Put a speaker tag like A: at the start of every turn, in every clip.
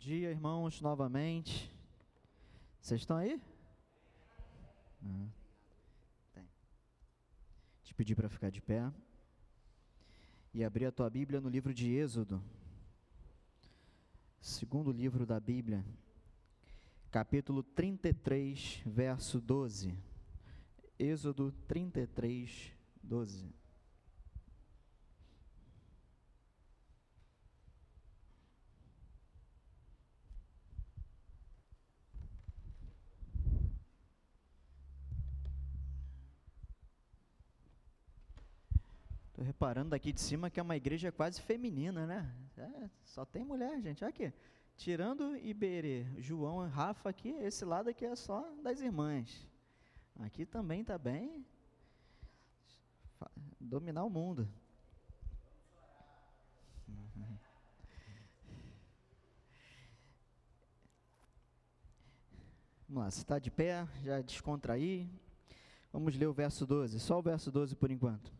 A: dia, irmãos, novamente. Vocês estão aí? Ah, tem. Te pedir para ficar de pé e abrir a tua Bíblia no livro de Êxodo, segundo livro da Bíblia, capítulo 33, verso 12. Êxodo 33, 12. Estou reparando daqui de cima que é uma igreja quase feminina, né? É, só tem mulher, gente. Olha aqui. Tirando Iberê, João, Rafa aqui, esse lado aqui é só das irmãs. Aqui também está bem. Dominar o mundo. Vamos lá, se está de pé, já descontrair. Vamos ler o verso 12, só o verso 12 por enquanto.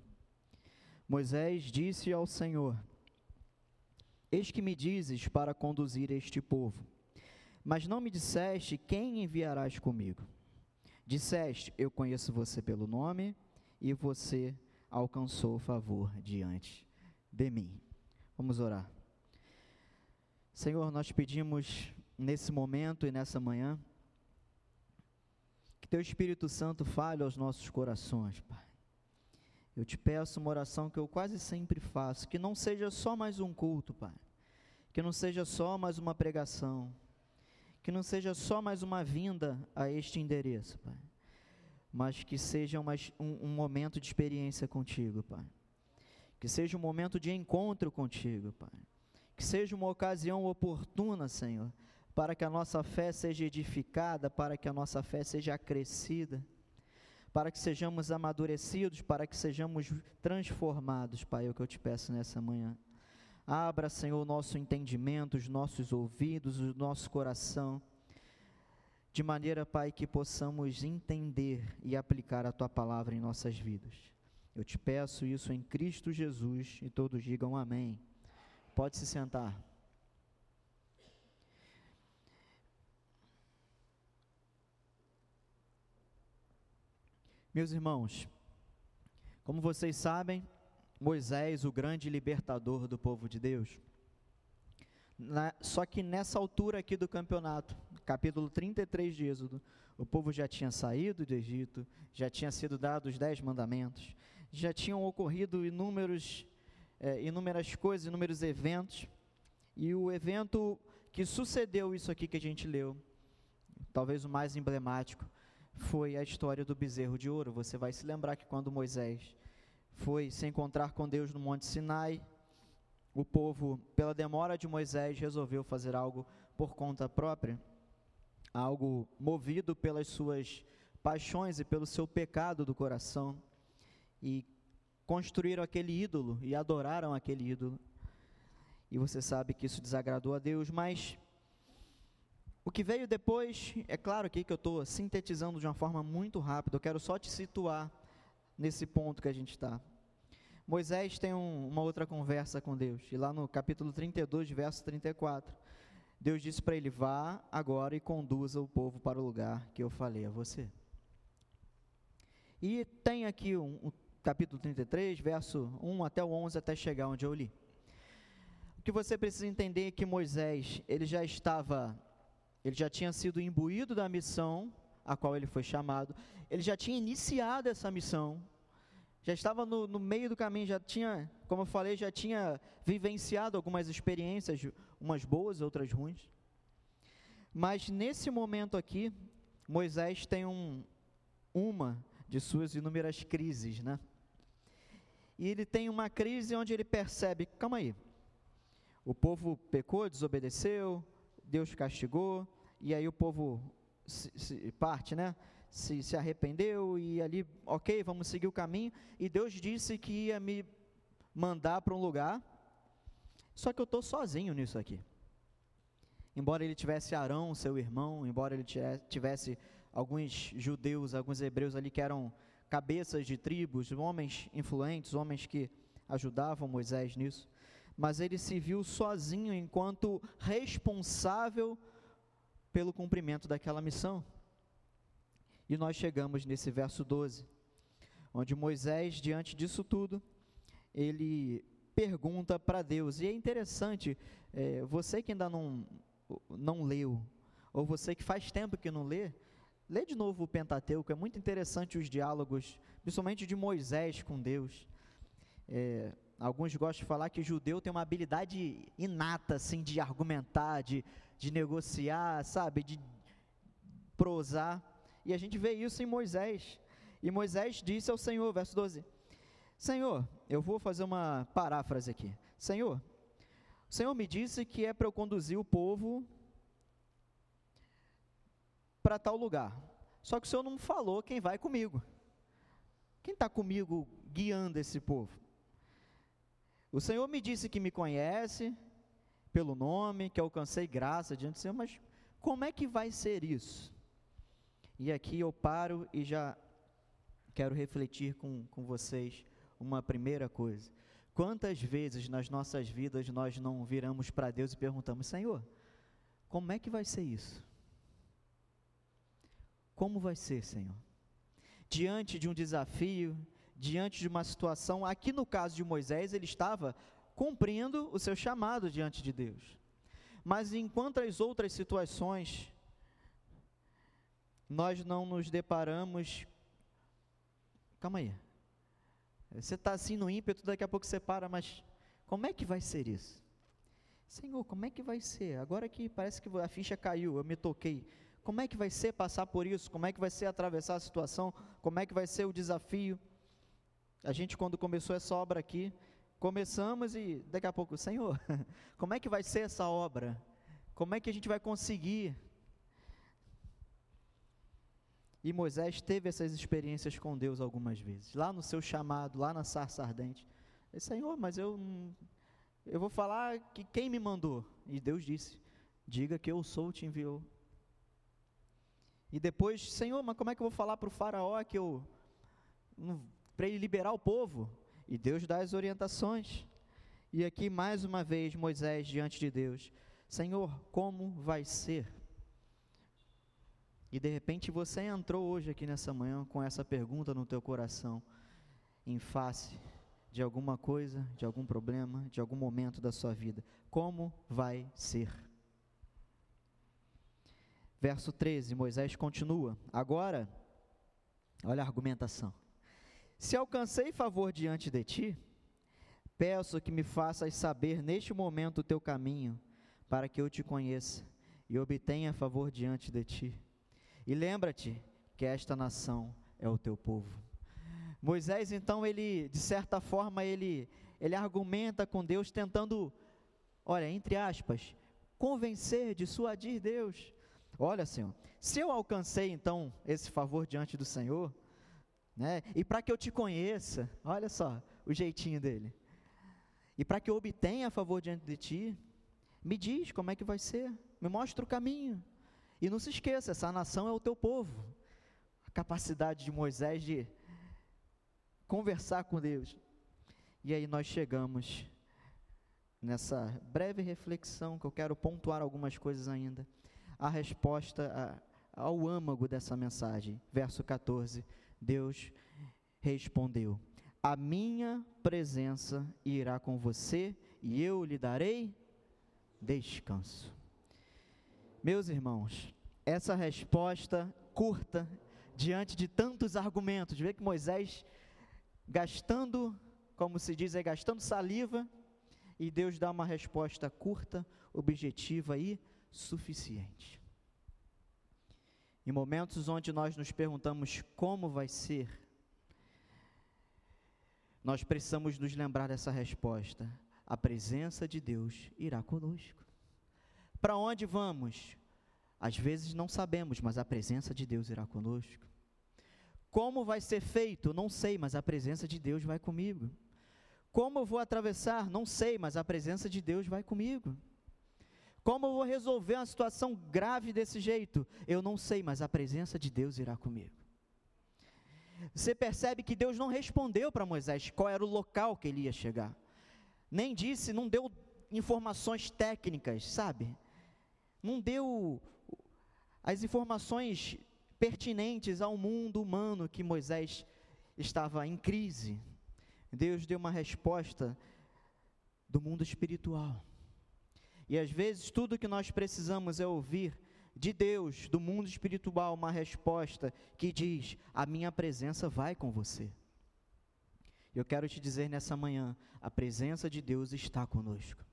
A: Moisés disse ao Senhor: Eis que me dizes para conduzir este povo, mas não me disseste quem enviarás comigo. Disseste: Eu conheço você pelo nome, e você alcançou favor diante de mim. Vamos orar. Senhor, nós pedimos nesse momento e nessa manhã que Teu Espírito Santo fale aos nossos corações, Pai eu te peço uma oração que eu quase sempre faço, que não seja só mais um culto, Pai. Que não seja só mais uma pregação. Que não seja só mais uma vinda a este endereço, Pai. Mas que seja uma, um, um momento de experiência contigo, Pai. Que seja um momento de encontro contigo, Pai. Que seja uma ocasião oportuna, Senhor, para que a nossa fé seja edificada, para que a nossa fé seja acrescida para que sejamos amadurecidos, para que sejamos transformados, Pai, é o que eu te peço nessa manhã. Abra, Senhor, o nosso entendimento, os nossos ouvidos, o nosso coração, de maneira, Pai, que possamos entender e aplicar a tua palavra em nossas vidas. Eu te peço isso em Cristo Jesus e todos digam amém. Pode se sentar. Meus irmãos, como vocês sabem, Moisés, o grande libertador do povo de Deus, na, só que nessa altura aqui do campeonato, capítulo 33 de Êxodo, o povo já tinha saído do Egito, já tinha sido dados os dez mandamentos, já tinham ocorrido inúmeros, é, inúmeras coisas, inúmeros eventos, e o evento que sucedeu isso aqui que a gente leu, talvez o mais emblemático, foi a história do bezerro de ouro. Você vai se lembrar que quando Moisés foi se encontrar com Deus no Monte Sinai, o povo, pela demora de Moisés, resolveu fazer algo por conta própria, algo movido pelas suas paixões e pelo seu pecado do coração, e construíram aquele ídolo e adoraram aquele ídolo. E você sabe que isso desagradou a Deus, mas o que veio depois, é claro aqui que eu estou sintetizando de uma forma muito rápida, eu quero só te situar nesse ponto que a gente está. Moisés tem um, uma outra conversa com Deus, e lá no capítulo 32, verso 34, Deus disse para ele: Vá agora e conduza o povo para o lugar que eu falei a você. E tem aqui um, um capítulo 33, verso 1 até o 11, até chegar onde eu li. O que você precisa entender é que Moisés, ele já estava ele já tinha sido imbuído da missão a qual ele foi chamado, ele já tinha iniciado essa missão, já estava no, no, meio do caminho, já tinha, como eu falei, já tinha vivenciado algumas experiências, umas boas, outras ruins. Mas nesse momento aqui, Moisés tem um, uma de suas inúmeras crises, né? E ele tem uma crise onde ele percebe, calma aí, o povo pecou, desobedeceu, Deus castigou, e aí o povo se, se, parte, né? Se, se arrependeu e ali, ok, vamos seguir o caminho. E Deus disse que ia me mandar para um lugar, só que eu estou sozinho nisso aqui. Embora ele tivesse Arão, seu irmão, embora ele tivesse alguns judeus, alguns hebreus ali que eram cabeças de tribos, homens influentes, homens que ajudavam Moisés nisso, mas ele se viu sozinho enquanto responsável pelo cumprimento daquela missão. E nós chegamos nesse verso 12, onde Moisés, diante disso tudo, ele pergunta para Deus. E é interessante, é, você que ainda não, não leu, ou você que faz tempo que não lê, lê de novo o Pentateuco, é muito interessante os diálogos, principalmente de Moisés com Deus. É, alguns gostam de falar que judeu tem uma habilidade inata, assim, de argumentar, de, de negociar, sabe, de prosar, e a gente vê isso em Moisés. E Moisés disse ao Senhor, verso 12: Senhor, eu vou fazer uma paráfrase aqui. Senhor, o Senhor me disse que é para eu conduzir o povo para tal lugar. Só que o Senhor não falou quem vai comigo. Quem está comigo guiando esse povo? O Senhor me disse que me conhece pelo nome, que alcancei graça diante do Senhor, mas como é que vai ser isso? E aqui eu paro e já quero refletir com, com vocês uma primeira coisa. Quantas vezes nas nossas vidas nós não viramos para Deus e perguntamos: Senhor, como é que vai ser isso? Como vai ser, Senhor? Diante de um desafio, diante de uma situação, aqui no caso de Moisés, ele estava cumprindo o seu chamado diante de Deus. Mas em quantas outras situações nós não nos deparamos. Calma aí. Você está assim no ímpeto, daqui a pouco você para, mas como é que vai ser isso? Senhor, como é que vai ser? Agora que parece que a ficha caiu, eu me toquei. Como é que vai ser passar por isso? Como é que vai ser atravessar a situação? Como é que vai ser o desafio? A gente, quando começou essa obra aqui, começamos e daqui a pouco, Senhor, como é que vai ser essa obra? Como é que a gente vai conseguir? E Moisés teve essas experiências com Deus algumas vezes, lá no seu chamado, lá na sarça ardente. Ele, Senhor, mas eu, eu vou falar que quem me mandou? E Deus disse: Diga que eu sou, te enviou. E depois, Senhor, mas como é que eu vou falar para o Faraó que eu. Para ele liberar o povo? E Deus dá as orientações. E aqui, mais uma vez, Moisés diante de Deus: Senhor, como vai ser? E de repente você entrou hoje aqui nessa manhã com essa pergunta no teu coração, em face de alguma coisa, de algum problema, de algum momento da sua vida. Como vai ser? Verso 13, Moisés continua. Agora, olha a argumentação. Se alcancei favor diante de ti, peço que me faças saber neste momento o teu caminho, para que eu te conheça e obtenha favor diante de ti. E lembra-te que esta nação é o teu povo. Moisés, então, ele, de certa forma, ele, ele argumenta com Deus, tentando, olha, entre aspas, convencer, dissuadir Deus. Olha, Senhor, se eu alcancei, então, esse favor diante do Senhor, né, e para que eu te conheça, olha só o jeitinho dele, e para que eu obtenha favor diante de ti, me diz como é que vai ser, me mostra o caminho. E não se esqueça, essa nação é o teu povo. A capacidade de Moisés de conversar com Deus. E aí nós chegamos nessa breve reflexão que eu quero pontuar algumas coisas ainda. A resposta a, ao âmago dessa mensagem, verso 14. Deus respondeu: A minha presença irá com você e eu lhe darei descanso. Meus irmãos, essa resposta curta, diante de tantos argumentos, vê que Moisés gastando, como se diz, é gastando saliva, e Deus dá uma resposta curta, objetiva e suficiente. Em momentos onde nós nos perguntamos como vai ser, nós precisamos nos lembrar dessa resposta: a presença de Deus irá conosco. Para onde vamos? Às vezes não sabemos, mas a presença de Deus irá conosco. Como vai ser feito? Não sei, mas a presença de Deus vai comigo. Como eu vou atravessar? Não sei, mas a presença de Deus vai comigo. Como eu vou resolver uma situação grave desse jeito? Eu não sei, mas a presença de Deus irá comigo. Você percebe que Deus não respondeu para Moisés qual era o local que ele ia chegar. nem disse, não deu informações técnicas, sabe? Não deu as informações pertinentes ao mundo humano que Moisés estava em crise. Deus deu uma resposta do mundo espiritual. E às vezes tudo que nós precisamos é ouvir de Deus, do mundo espiritual, uma resposta que diz: A minha presença vai com você. Eu quero te dizer nessa manhã: a presença de Deus está conosco.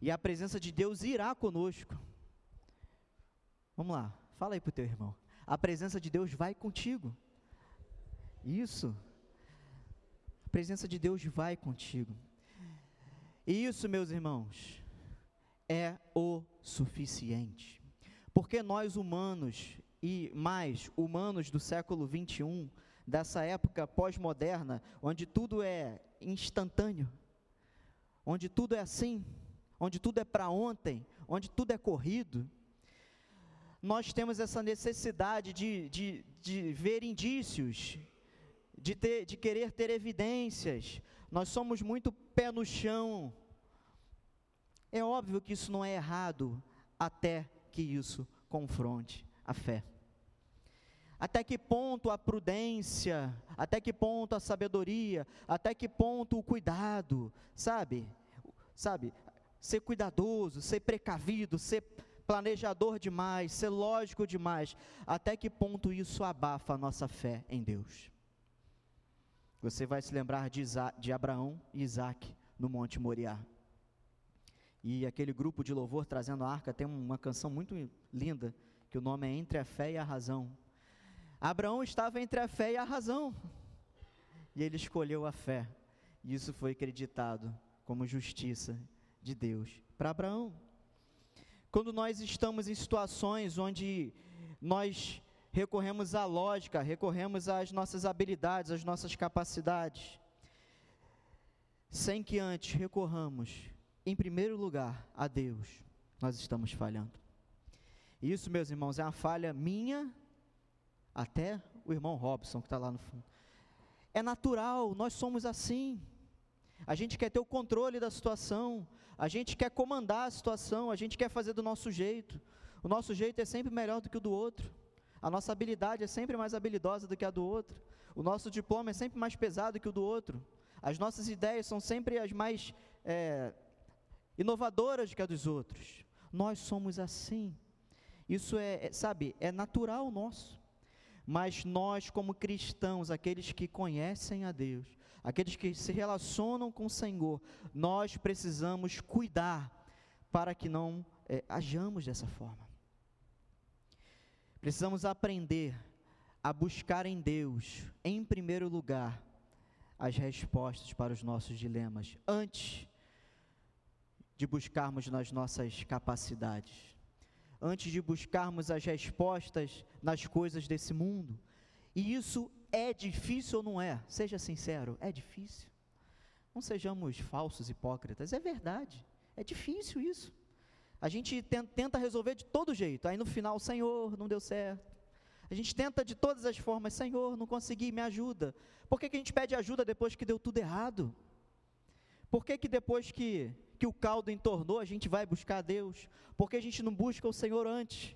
A: E a presença de Deus irá conosco. Vamos lá, fala aí para o teu irmão. A presença de Deus vai contigo. Isso. A presença de Deus vai contigo. Isso, meus irmãos, é o suficiente. Porque nós humanos, e mais humanos do século 21, dessa época pós-moderna, onde tudo é instantâneo, onde tudo é assim, onde tudo é para ontem, onde tudo é corrido, nós temos essa necessidade de, de, de ver indícios, de, ter, de querer ter evidências, nós somos muito pé no chão. É óbvio que isso não é errado, até que isso confronte a fé. Até que ponto a prudência, até que ponto a sabedoria, até que ponto o cuidado, sabe? Sabe? Ser cuidadoso, ser precavido, ser planejador demais, ser lógico demais, até que ponto isso abafa a nossa fé em Deus? Você vai se lembrar de, de Abraão e Isaac no Monte Moriá. E aquele grupo de louvor trazendo a arca tem uma canção muito linda, que o nome é Entre a Fé e a Razão. Abraão estava entre a fé e a razão, e ele escolheu a fé, e isso foi acreditado como justiça de Deus para Abraão. Quando nós estamos em situações onde nós recorremos à lógica, recorremos às nossas habilidades, às nossas capacidades, sem que antes recorramos, em primeiro lugar, a Deus, nós estamos falhando. Isso, meus irmãos, é uma falha minha, até o irmão Robson, que está lá no fundo. É natural, nós somos assim. A gente quer ter o controle da situação, a gente quer comandar a situação, a gente quer fazer do nosso jeito. O nosso jeito é sempre melhor do que o do outro. A nossa habilidade é sempre mais habilidosa do que a do outro. O nosso diploma é sempre mais pesado que o do outro. As nossas ideias são sempre as mais é, inovadoras do que a dos outros. Nós somos assim. Isso é, é, sabe, é natural nosso. Mas nós, como cristãos, aqueles que conhecem a Deus, aqueles que se relacionam com o Senhor, nós precisamos cuidar para que não é, ajamos dessa forma. Precisamos aprender a buscar em Deus, em primeiro lugar, as respostas para os nossos dilemas, antes de buscarmos nas nossas capacidades, antes de buscarmos as respostas nas coisas desse mundo. E isso é difícil ou não é? Seja sincero, é difícil. Não sejamos falsos hipócritas, é verdade. É difícil isso. A gente tenta resolver de todo jeito. Aí no final, Senhor, não deu certo. A gente tenta de todas as formas, Senhor, não consegui, me ajuda. Por que, que a gente pede ajuda depois que deu tudo errado? Por que, que depois que, que o caldo entornou, a gente vai buscar Deus? Por que a gente não busca o Senhor antes?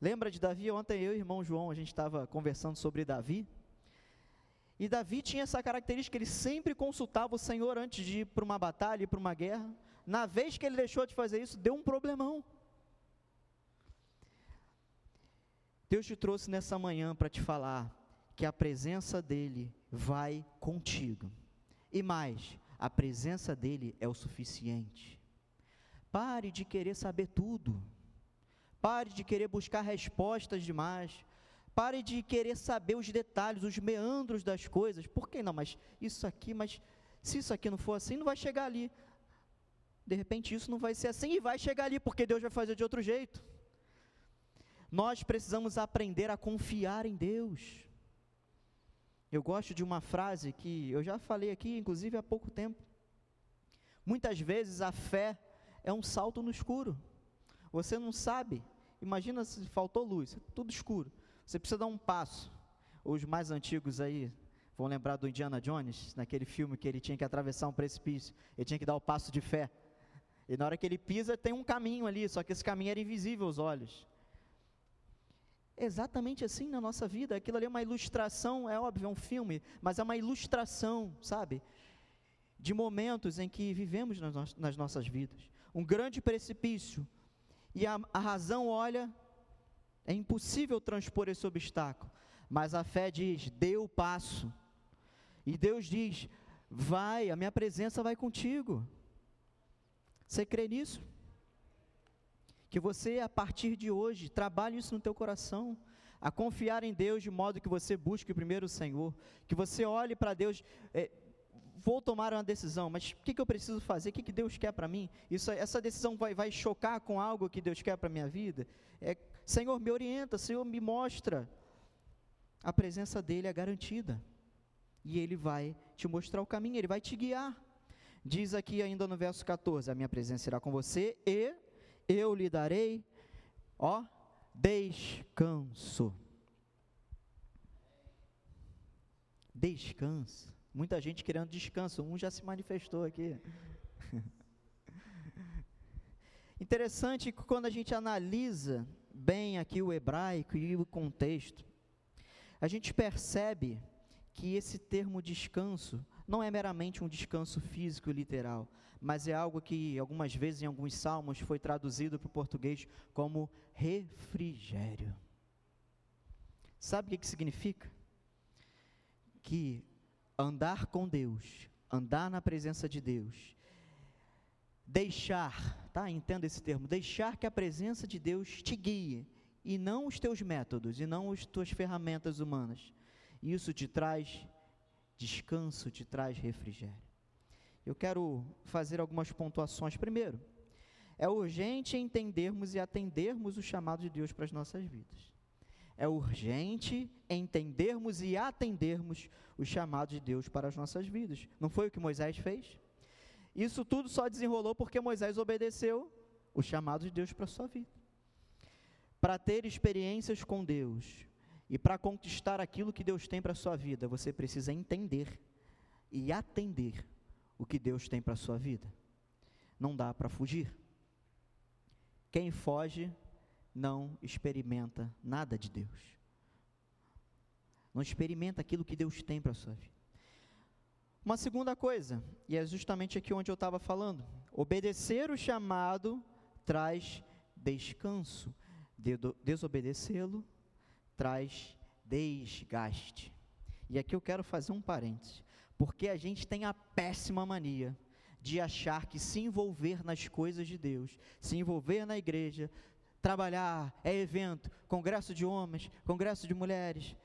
A: Lembra de Davi? Ontem eu e o irmão João, a gente estava conversando sobre Davi. E Davi tinha essa característica, ele sempre consultava o Senhor antes de ir para uma batalha, para uma guerra na vez que ele deixou de fazer isso, deu um problemão. Deus te trouxe nessa manhã para te falar que a presença dEle vai contigo. E mais, a presença dEle é o suficiente. Pare de querer saber tudo. Pare de querer buscar respostas demais. Pare de querer saber os detalhes, os meandros das coisas. Por que não? Mas isso aqui, mas se isso aqui não for assim, não vai chegar ali de repente isso não vai ser assim e vai chegar ali, porque Deus vai fazer de outro jeito. Nós precisamos aprender a confiar em Deus. Eu gosto de uma frase que eu já falei aqui, inclusive há pouco tempo. Muitas vezes a fé é um salto no escuro. Você não sabe. Imagina se faltou luz, tudo escuro. Você precisa dar um passo. Os mais antigos aí Vão lembrar do Indiana Jones, naquele filme que ele tinha que atravessar um precipício, ele tinha que dar o passo de fé. E na hora que ele pisa, tem um caminho ali, só que esse caminho era invisível aos olhos. Exatamente assim na nossa vida, aquilo ali é uma ilustração, é óbvio, é um filme, mas é uma ilustração, sabe? De momentos em que vivemos nas, nossas vidas. Um grande precipício, e a, a razão olha, é impossível transpor esse obstáculo, mas a fé diz: dê o passo e Deus diz: vai, a minha presença vai contigo. Você crê nisso? Que você, a partir de hoje, trabalhe isso no teu coração, a confiar em Deus de modo que você busque primeiro o Senhor, que você olhe para Deus, é, vou tomar uma decisão, mas o que, que eu preciso fazer? O que, que Deus quer para mim? Isso, essa decisão vai, vai chocar com algo que Deus quer para minha vida? É, Senhor, me orienta, Senhor, me mostra. A presença dEle é garantida e ele vai te mostrar o caminho, ele vai te guiar. Diz aqui ainda no verso 14: A minha presença será com você e eu lhe darei, ó, descanso. Descanso. Muita gente querendo descanso, um já se manifestou aqui. Interessante que quando a gente analisa bem aqui o hebraico e o contexto, a gente percebe que esse termo descanso não é meramente um descanso físico e literal, mas é algo que algumas vezes em alguns salmos foi traduzido para o português como refrigério. Sabe o que, que significa? Que andar com Deus, andar na presença de Deus, deixar, tá? Entenda esse termo, deixar que a presença de Deus te guie e não os teus métodos e não as tuas ferramentas humanas isso te traz descanso, te traz refrigério. Eu quero fazer algumas pontuações. Primeiro, é urgente entendermos e atendermos o chamado de Deus para as nossas vidas. É urgente entendermos e atendermos o chamado de Deus para as nossas vidas. Não foi o que Moisés fez? Isso tudo só desenrolou porque Moisés obedeceu o chamado de Deus para a sua vida. Para ter experiências com Deus, e para conquistar aquilo que Deus tem para a sua vida, você precisa entender e atender o que Deus tem para a sua vida. Não dá para fugir. Quem foge não experimenta nada de Deus. Não experimenta aquilo que Deus tem para a sua vida. Uma segunda coisa, e é justamente aqui onde eu estava falando: obedecer o chamado traz descanso, desobedecê-lo traz desgaste. E aqui eu quero fazer um parêntese, porque a gente tem a péssima mania de achar que se envolver nas coisas de Deus, se envolver na igreja, trabalhar, é evento, congresso de homens, congresso de mulheres,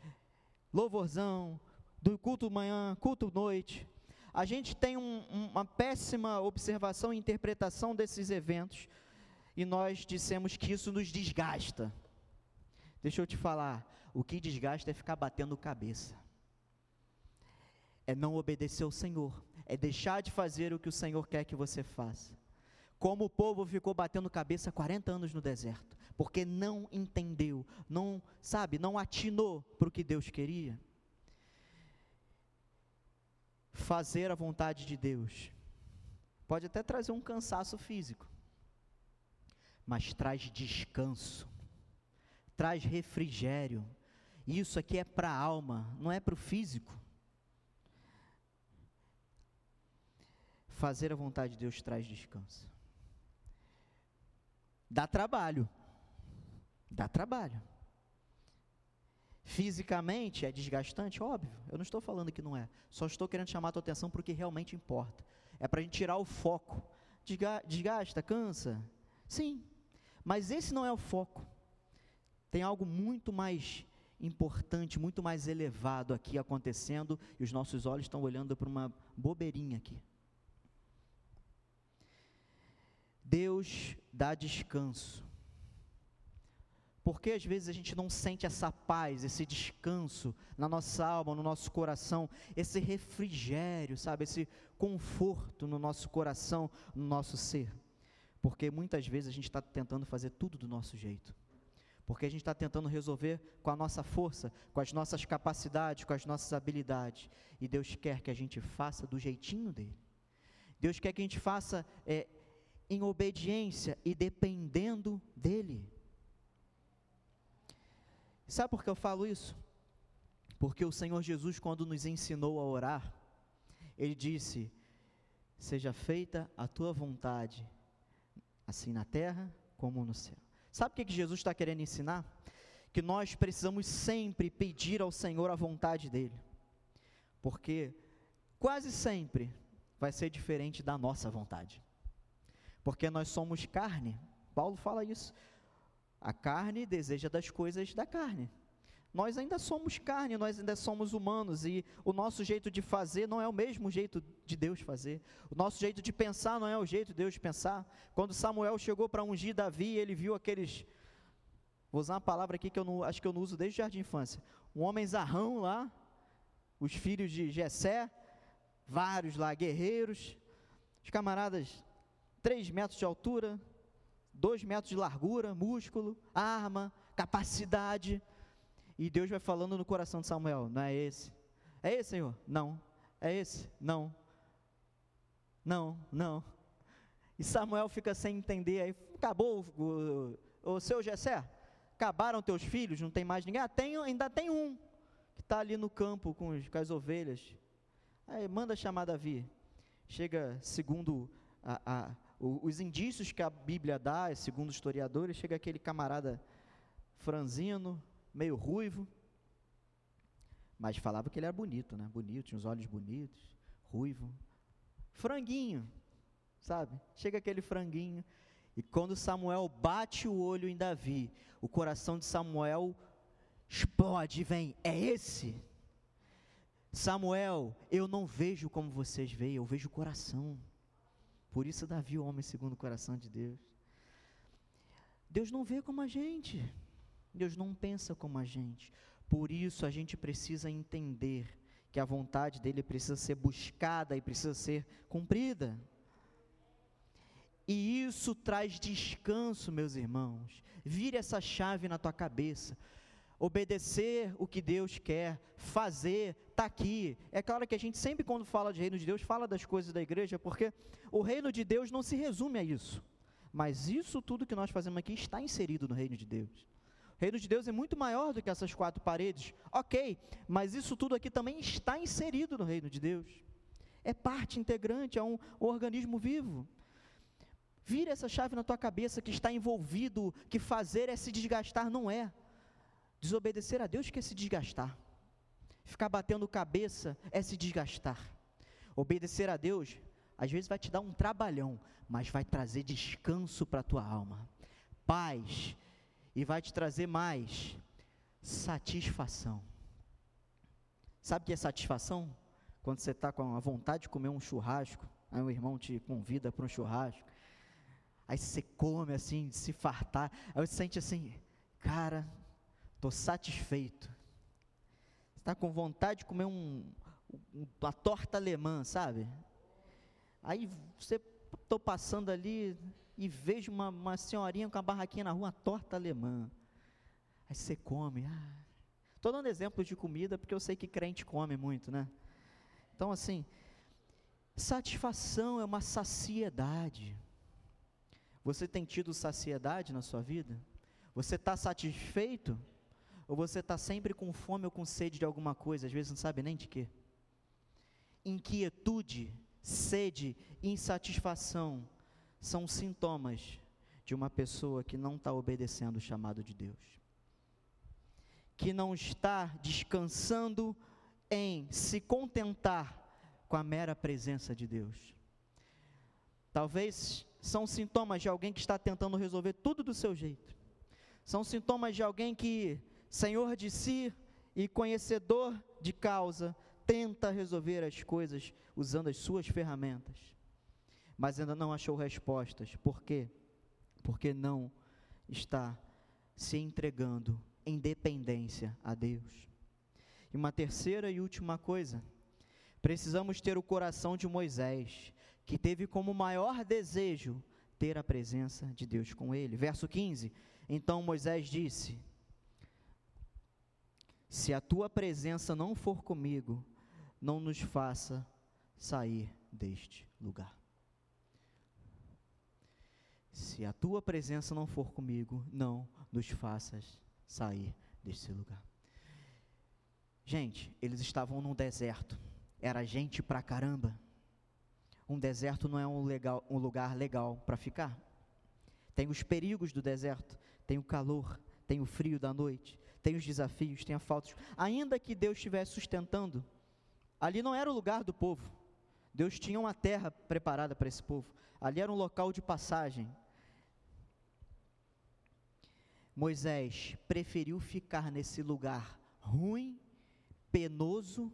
A: louvorzão, do culto manhã, culto noite. A gente tem um, uma péssima observação e interpretação desses eventos e nós dissemos que isso nos desgasta. Deixa eu te falar, o que desgasta é ficar batendo cabeça. É não obedecer ao Senhor, é deixar de fazer o que o Senhor quer que você faça. Como o povo ficou batendo cabeça 40 anos no deserto, porque não entendeu, não, sabe, não atinou para o que Deus queria. Fazer a vontade de Deus pode até trazer um cansaço físico, mas traz descanso traz refrigério. Isso aqui é para a alma, não é para o físico. Fazer a vontade de Deus traz descanso. Dá trabalho. Dá trabalho. Fisicamente é desgastante, óbvio. Eu não estou falando que não é. Só estou querendo chamar a tua atenção para o que realmente importa. É para a gente tirar o foco. Desgasta, cansa. Sim. Mas esse não é o foco tem algo muito mais importante, muito mais elevado aqui acontecendo e os nossos olhos estão olhando para uma bobeirinha aqui. Deus dá descanso. Porque às vezes a gente não sente essa paz, esse descanso na nossa alma, no nosso coração, esse refrigério, sabe, esse conforto no nosso coração, no nosso ser. Porque muitas vezes a gente está tentando fazer tudo do nosso jeito Porque a gente está tentando resolver com a nossa força, com as nossas capacidades, com as nossas habilidades. E Deus quer que a gente faça do jeitinho dele. Deus quer que a gente faça é, em obediência e dependendo dele. Sabe por que eu falo isso? Porque o Senhor Jesus, quando nos ensinou a orar, ele disse: Seja feita a tua vontade, assim na terra como no céu. Sabe o que, Jesus está querendo ensinar? Que nós precisamos sempre pedir ao Senhor a vontade dEle, porque quase sempre vai ser diferente da nossa vontade, porque nós somos carne. Paulo fala isso. A carne deseja das coisas da carne. Nós ainda somos carne, nós ainda somos humanos e o nosso jeito de fazer não é o mesmo jeito de Deus fazer. O nosso jeito de pensar não é o jeito de Deus pensar. Quando Samuel chegou para ungir Davi, ele viu aqueles Vou usar uma palavra aqui que eu não, acho que eu não uso desde o jardim de infância. Um homem zarrão lá, os filhos de Jessé, vários lá guerreiros, os camaradas três metros de altura, dois metros de largura, músculo, arma, capacidade. E Deus vai falando no coração de Samuel: não é esse? É esse, Senhor? Não. É esse? Não. Não, não. E Samuel fica sem entender. Aí acabou o, o, seu Jessé? Acabaram teus filhos? Não tem mais ninguém? Ah, tem, ainda tem um que está ali no campo com, os, com as ovelhas. Aí manda chamar Davi. Chega, segundo a, a, os indícios que a Bíblia dá, segundo os historiadores, chega aquele camarada franzino, meio ruivo, mas falava que ele era bonito, né? Bonito, tinha os olhos bonitos, ruivo. Franguinho, sabe? Chega aquele franguinho. E quando Samuel bate o olho em Davi, o coração de Samuel explode e vem: é esse? Samuel, eu não vejo como vocês veem, eu vejo o coração. Por isso Davi, o homem segundo o coração de Deus. Deus não vê como a gente. Deus não pensa como a gente. Por isso a gente precisa entender que a vontade dele precisa ser buscada e precisa ser cumprida. E isso traz descanso, meus irmãos. Vire essa chave na tua cabeça. Obedecer o que Deus quer, fazer, está aqui. É claro que a gente sempre, quando fala de reino de Deus, fala das coisas da igreja, porque o reino de Deus não se resume a isso. Mas isso tudo que nós fazemos aqui está inserido no reino de Deus. O reino de Deus é muito maior do que essas quatro paredes, ok, mas isso tudo aqui também está inserido no reino de Deus. É parte integrante, é um, um organismo vivo. Vira essa chave na tua cabeça que está envolvido, que fazer é se desgastar, não é. Desobedecer a Deus que é se desgastar. Ficar batendo cabeça é se desgastar. Obedecer a Deus, às vezes vai te dar um trabalhão, mas vai trazer descanso para a tua alma, paz, e vai te trazer mais satisfação. Sabe o que é satisfação? Quando você está com a vontade de comer um churrasco, aí o irmão te convida para um churrasco, aí você come assim, de se fartar, aí você sente assim, cara, estou satisfeito. Você está com vontade de comer um, uma torta alemã, sabe? Aí você estou passando ali, e vejo uma, uma senhorinha com a barraquinha na rua, torta alemã. Aí você come. Estou ah. dando exemplos de comida porque eu sei que crente come muito, né? Então, assim, satisfação é uma saciedade. Você tem tido saciedade na sua vida? Você está satisfeito? Ou você está sempre com fome ou com sede de alguma coisa, às vezes não sabe nem de quê? Inquietude, sede, insatisfação são sintomas de uma pessoa que não está obedecendo o chamado de Deus, que não está descansando em se contentar com a mera presença de Deus. Talvez são sintomas de alguém que está tentando resolver tudo do seu jeito. São sintomas de alguém que, senhor de si e conhecedor de causa, tenta resolver as coisas usando as suas ferramentas mas ainda não achou respostas. Por quê? Porque não está se entregando em dependência a Deus. E uma terceira e última coisa, precisamos ter o coração de Moisés, que teve como maior desejo ter a presença de Deus com ele. Verso 15: Então Moisés disse: Se a tua presença não for comigo, não nos faça sair deste lugar. Se a tua presença não for comigo, não nos faças sair deste lugar. Gente, eles estavam num deserto. Era gente pra caramba. Um deserto não é um, legal, um lugar legal para ficar. Tem os perigos do deserto, tem o calor, tem o frio da noite, tem os desafios, tem a falta. Ainda que Deus estivesse sustentando, ali não era o lugar do povo. Deus tinha uma terra preparada para esse povo. Ali era um local de passagem. Moisés preferiu ficar nesse lugar ruim, penoso,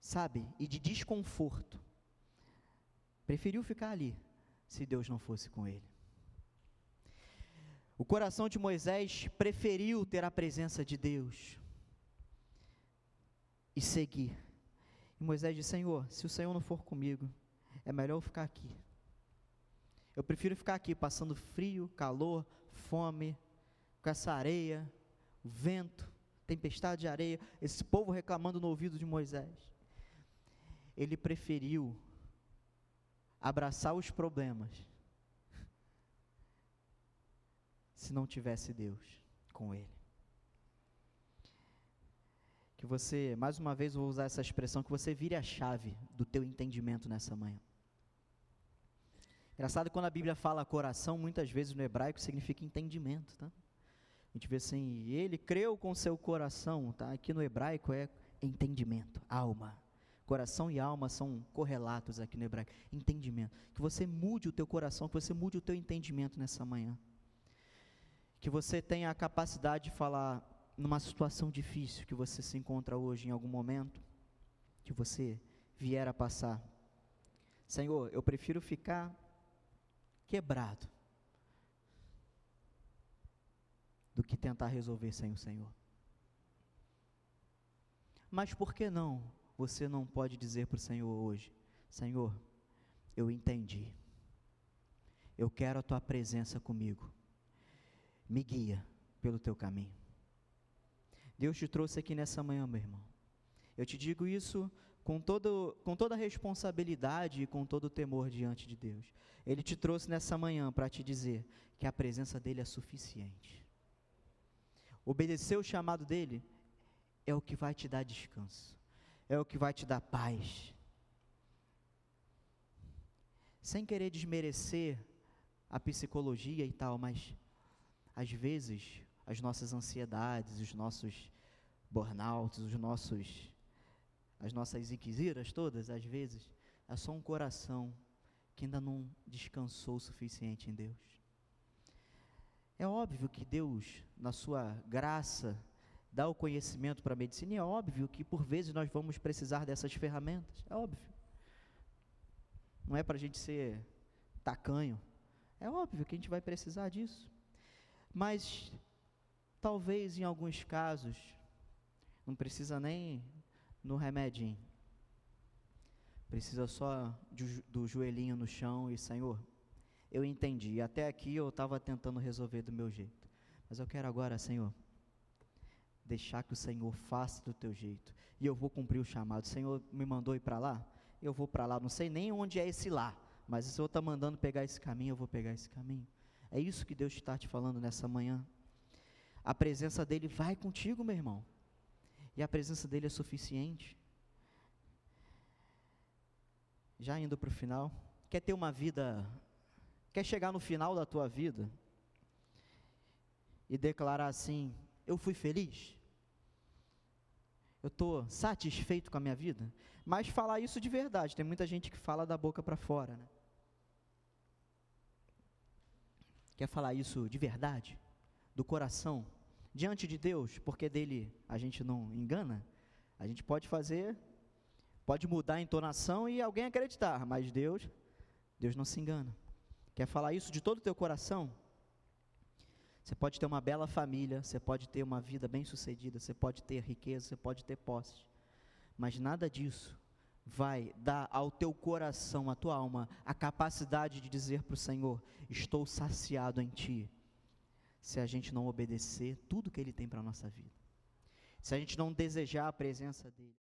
A: sabe, e de desconforto. Preferiu ficar ali, se Deus não fosse com ele. O coração de Moisés preferiu ter a presença de Deus e seguir. E Moisés disse: Senhor, se o Senhor não for comigo, é melhor eu ficar aqui. Eu prefiro ficar aqui passando frio, calor, fome, com essa areia, vento, tempestade de areia, esse povo reclamando no ouvido de Moisés. Ele preferiu abraçar os problemas se não tivesse Deus com ele. Que você, mais uma vez vou usar essa expressão, que você vire a chave do teu entendimento nessa manhã. Engraçado quando a Bíblia fala coração, muitas vezes no hebraico significa entendimento, tá? A gente vê assim, ele creu com seu coração, tá? Aqui no hebraico é entendimento, alma. Coração e alma são correlatos aqui no hebraico. Entendimento. Que você mude o teu coração, que você mude o teu entendimento nessa manhã. Que você tenha a capacidade de falar numa situação difícil que você se encontra hoje em algum momento, que você vier a passar. Senhor, eu prefiro ficar quebrado do que tentar resolver sem o Senhor. Mas por que não você não pode dizer para o Senhor hoje: Senhor, eu entendi, eu quero a tua presença comigo, me guia pelo teu caminho. Deus te trouxe aqui nessa manhã, meu irmão. Eu te digo isso com, todo, com toda a responsabilidade e com todo o temor diante de Deus. Ele te trouxe nessa manhã para te dizer que a presença dEle é suficiente. Obedecer o chamado dEle é o que vai te dar descanso, é o que vai te dar paz. Sem querer desmerecer a psicologia e tal, mas às vezes as nossas ansiedades, os nossos burnouts, os nossos as nossas inquisiras todas, às vezes, é só um coração que ainda não descansou o suficiente em Deus. É óbvio que Deus, na sua graça, dá o conhecimento para a medicina, e é óbvio que por vezes nós vamos precisar dessas ferramentas, é óbvio. Não é para a gente ser tacanho, é óbvio que a gente vai precisar disso. Mas, talvez em alguns casos, não precisa nem no remedinho. Precisa só do joelhinho no chão e, Senhor, eu entendi. Até aqui eu estava tentando resolver do meu jeito. Mas eu quero agora, Senhor, deixar que o Senhor faça do teu jeito. E eu vou cumprir o chamado. O Senhor me mandou ir para lá? Eu vou para lá. Não sei nem onde é esse lá. Mas o Senhor está mandando pegar esse caminho, eu vou pegar esse caminho. É isso que Deus está te falando nessa manhã. A presença dEle vai contigo, meu irmão e a presença dele é suficiente. Já indo para o final, quer ter uma vida, quer chegar no final da tua vida e declarar assim: eu fui feliz, eu estou satisfeito com a minha vida, mas falar isso de verdade, tem muita gente que fala da boca para fora, né? Quer falar isso de verdade, do coração? Diante de Deus, porque dele a gente não engana, a gente pode fazer, pode mudar a entonação e alguém acreditar, mas Deus, Deus não se engana. Quer falar isso de todo o teu coração? Você pode ter uma bela família, você pode ter uma vida bem sucedida, você pode ter riqueza, você pode ter posse, mas nada disso vai dar ao teu coração, à tua alma, a capacidade de dizer para o Senhor: Estou saciado em Ti, se a gente não obedecer tudo que Ele tem para a nossa vida, se a gente não desejar a presença dEle.